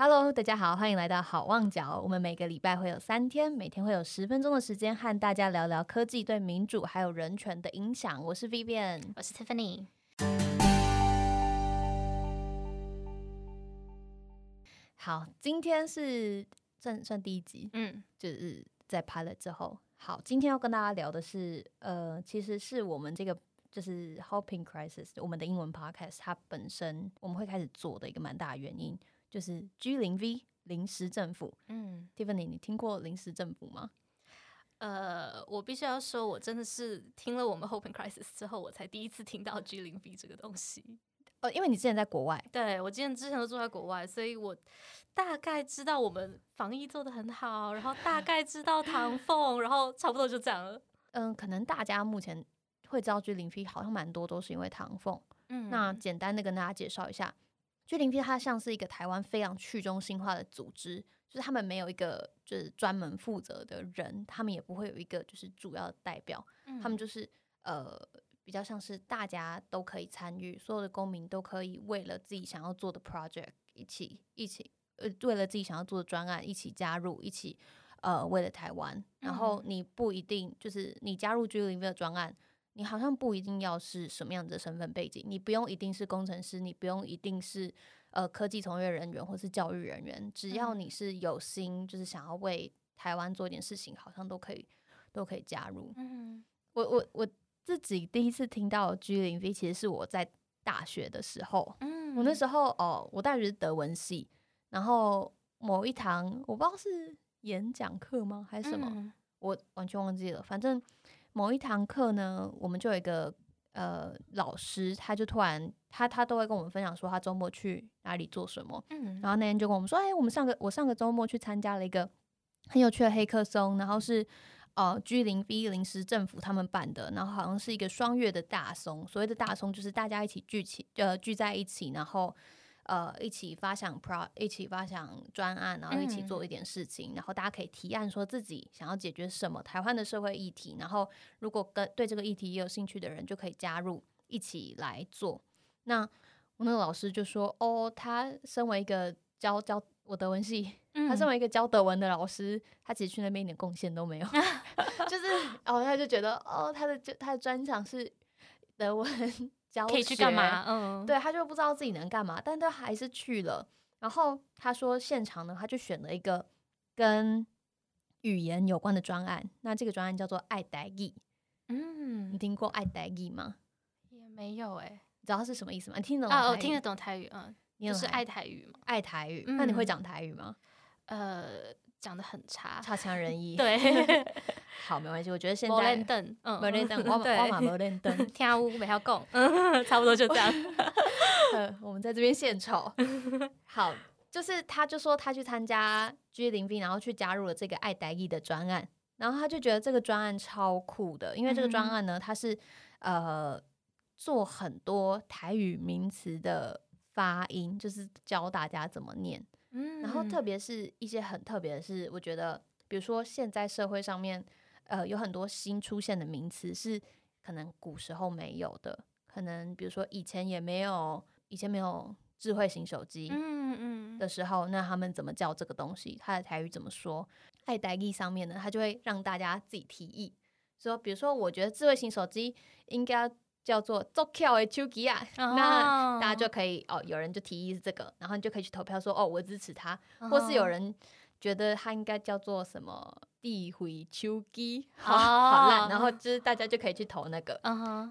Hello，大家好，欢迎来到好望角。我们每个礼拜会有三天，每天会有十分钟的时间和大家聊聊科技对民主还有人权的影响。我是 Vivian，我是 Tiffany。好，今天是算算第一集，嗯，就是在拍了之后。好，今天要跟大家聊的是，呃，其实是我们这个就是 Hoping Crisis，我们的英文 podcast，它本身我们会开始做的一个蛮大的原因。就是 G 零 V 临时政府，嗯，Tiffany，你听过临时政府吗？呃，我必须要说，我真的是听了我们 Hope and Crisis 之后，我才第一次听到 G 零 V 这个东西。呃，因为你之前在国外，对我之前之前都住在国外，所以我大概知道我们防疫做的很好，然后大 概知道唐凤，然后差不多就这样了。嗯，可能大家目前会知道 G 零 V 好像蛮多都是因为唐凤。嗯，那简单的跟大家介绍一下。G 零 V 它像是一个台湾非常去中心化的组织，就是他们没有一个就是专门负责的人，他们也不会有一个就是主要的代表，他们就是呃比较像是大家都可以参与，所有的公民都可以为了自己想要做的 project 一起一起呃为了自己想要做的专案一起加入一起呃为了台湾，然后你不一定就是你加入零 V 的专案。你好像不一定要是什么样的身份背景，你不用一定是工程师，你不用一定是呃科技从业人员或是教育人员，只要你是有心，就是想要为台湾做一点事情，好像都可以都可以加入。嗯，我我我自己第一次听到 G 零 V，其实是我在大学的时候。嗯，我那时候哦，我大学是德文系，然后某一堂我不知道是演讲课吗还是什么，我完全忘记了，反正。某一堂课呢，我们就有一个呃老师，他就突然他他都会跟我们分享说他周末去哪里做什么，嗯，然后那天就跟我们说，哎，我们上个我上个周末去参加了一个很有趣的黑客松，然后是呃 G 零 V 临时政府他们办的，然后好像是一个双月的大松，所谓的大松就是大家一起聚起呃聚在一起，然后。呃，一起发想 pro，一起发想专案，然后一起做一点事情，然后大家可以提案说自己想要解决什么台湾的社会议题，然后如果跟对这个议题也有兴趣的人就可以加入一起来做。那我那个老师就说，哦，他身为一个教教我德文系，他身为一个教德文的老师，他其实去那边一点贡献都没有，就是哦，他就觉得哦，他的就他的专长是德文。可以去干嘛？嗯，对他就不知道自己能干嘛，但他还是去了。然后他说，现场呢，他就选了一个跟语言有关的专案。那这个专案叫做“爱台语”。嗯，你听过“爱台语”吗？也没有哎，你知道是什么意思吗？你听得懂听得懂台语，嗯，就是爱台语嘛，爱台语。那你会讲台语吗？呃。讲的很差，差强人意。对，好，没关系。我觉得现在摩登，嗯，摩登，我我马摩登登，听乌没要讲，差不多就这样。我们在这边献丑。好，就是他就说他去参加 G 零 B，然后去加入了这个爱台艺的专案，然后他就觉得这个专案超酷的，因为这个专案呢，它是呃做很多台语名词的发音，就是教大家怎么念。嗯，然后特别是一些很特别的是，我觉得，比如说现在社会上面，呃，有很多新出现的名词是可能古时候没有的，可能比如说以前也没有，以前没有智慧型手机，嗯嗯的时候，那他们怎么叫这个东西？他的台语怎么说？爱代意上面呢，他就会让大家自己提议，说，比如说，我觉得智慧型手机应该。叫做做票的手机啊，那大家就可以哦，有人就提议是这个，然后你就可以去投票说哦，我支持他，或是有人觉得他应该叫做什么。地回秋机，好好烂，然后就是大家就可以去投那个，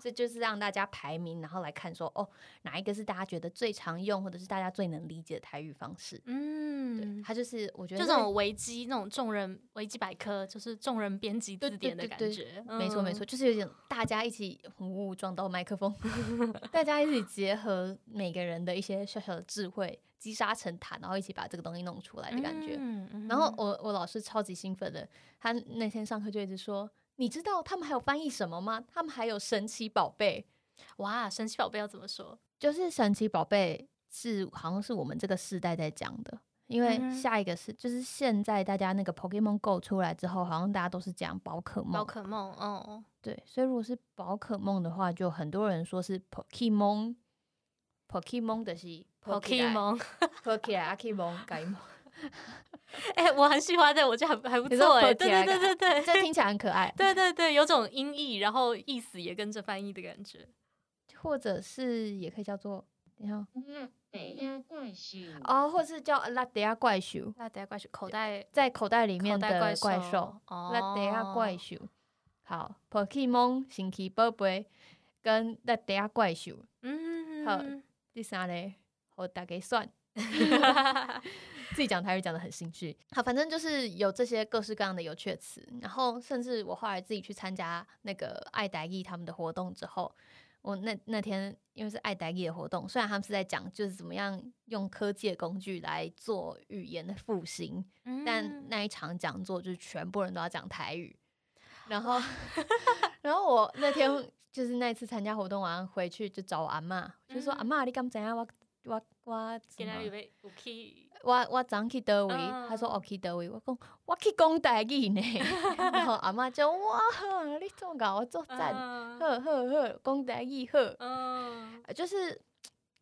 这就是让大家排名，然后来看说哦，哪一个是大家觉得最常用，或者是大家最能理解的台语方式。嗯，对，它就是我觉得就这种维基那种众人维基百科，就是众人编辑字典的感觉。没错没错，就是有点大家一起呜撞到麦克风，大家一起结合每个人的一些小小的智慧。积沙成塔，然后一起把这个东西弄出来的感觉。然后我我老师超级兴奋的，他那天上课就一直说：“你知道他们还有翻译什么吗？他们还有神奇宝贝。”哇，神奇宝贝要怎么说？就是神奇宝贝是好像是我们这个世代在讲的，因为下一个是就是现在大家那个 Pokemon Go 出来之后，好像大家都是讲宝可梦。宝可梦，哦，对，所以如果是宝可梦的话，就很多人说是 Pokemon。Pokemon 的是改蒙，哎，我很喜欢的，我觉得还还不错哎，对对对对对，这听起来很可爱，对对对，有种音译，然后意思也跟着翻译的感觉，或者是也可以叫做，你看，怪兽哦，或是叫拉德亚怪兽，拉德亚怪兽，口袋在口袋里面的怪兽，拉德亚怪兽，好，Pokemon 神奇宝贝跟拉德亚怪兽，嗯，好，第三嘞，我大概算。自己讲台语讲的很兴趣，好，反正就是有这些各式各样的有趣的词，然后甚至我后来自己去参加那个爱达意他们的活动之后，我那那天因为是爱达意的活动，虽然他们是在讲就是怎么样用科技的工具来做语言的复兴，但那一场讲座就是全部人都要讲台语，然后 然后我那天就是那次参加活动完回去就找我阿妈，就说阿妈你敢怎样我。我我我我早去倒位，他说我去倒位，我讲我去讲台语呢，然后阿妈就哇，你做搞我做赞，呵呵呵，讲台语呵，就是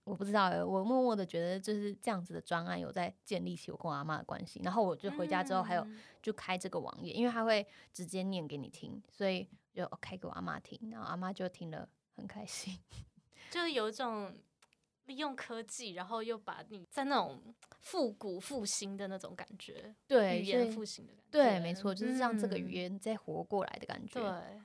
我不知道，我默默的觉得就是这样子的专案有在建立起我跟我阿妈的关系，然后我就回家之后还有就开这个网页，因为他会直接念给你听，所以就开给我阿妈听，然后阿妈就听了很开心，就是有一种。利用科技，然后又把你在那种复古复兴的那种感觉，对语言复兴的感觉，对，没错，就是让这个语言再活过来的感觉，对，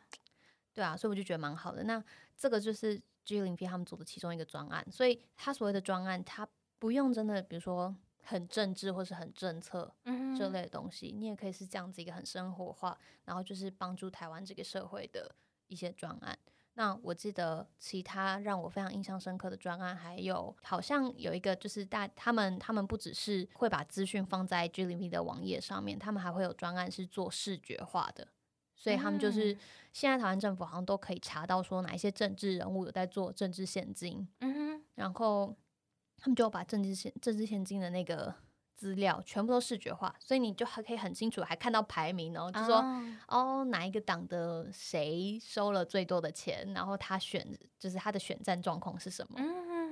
对啊，所以我就觉得蛮好的。那这个就是 G 零 P 他们做的其中一个专案，所以他所谓的专案，他不用真的，比如说很政治或是很政策这类的东西，你也可以是这样子一个很生活化，然后就是帮助台湾这个社会的一些专案。那我记得其他让我非常印象深刻的专案，还有好像有一个就是大他们他们不只是会把资讯放在 G 零 P 的网页上面，他们还会有专案是做视觉化的，所以他们就是现在台湾政府好像都可以查到说哪一些政治人物有在做政治现金，嗯哼，然后他们就把政治现政治现金的那个。资料全部都视觉化，所以你就还可以很清楚，还看到排名哦，就说哦哪一个党的谁收了最多的钱，然后他选就是他的选战状况是什么，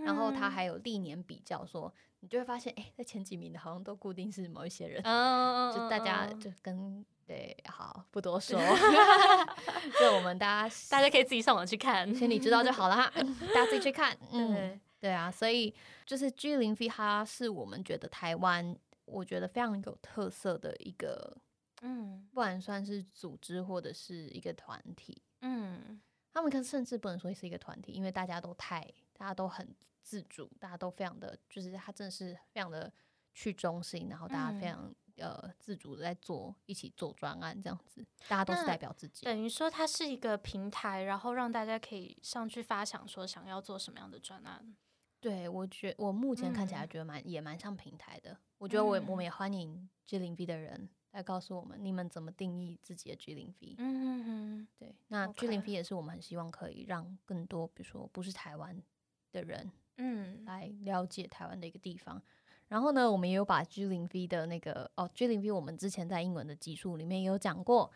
然后他还有历年比较，说你就会发现，哎，在前几名的好像都固定是某一些人，就大家就跟对好不多说，就我们大家大家可以自己上网去看，心里知道就好了哈，大家自己去看，嗯。对啊，所以就是 G 零 V，它是我们觉得台湾，我觉得非常有特色的一个，嗯，不管算是组织或者是一个团体，嗯，他们可甚至不能说是一个团体，因为大家都太，大家都很自主，大家都非常的，就是他真的是非常的去中心，然后大家非常呃自主的在做，一起做专案这样子，大家都是代表自己，等。于说它是一个平台，然后让大家可以上去发想说想要做什么样的专案。对，我觉我目前看起来觉得蛮也蛮像平台的。我觉得我我们也欢迎 G 零 V 的人来告诉我们，你们怎么定义自己的 G 零 V。嗯嗯嗯，对，那 G 零 V 也是我们很希望可以让更多，比如说不是台湾的人，嗯，来了解台湾的一个地方。然后呢，我们也有把 G 零 V 的那个哦，G 零 V 我们之前在英文的集数里面也有讲过，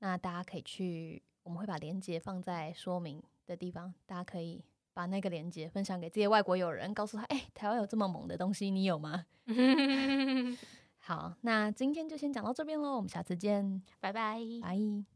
那大家可以去，我们会把链接放在说明的地方，大家可以。把那个链接分享给这些外国友人，告诉他：哎，台湾有这么猛的东西，你有吗？好，那今天就先讲到这边喽，我们下次见，拜拜，拜。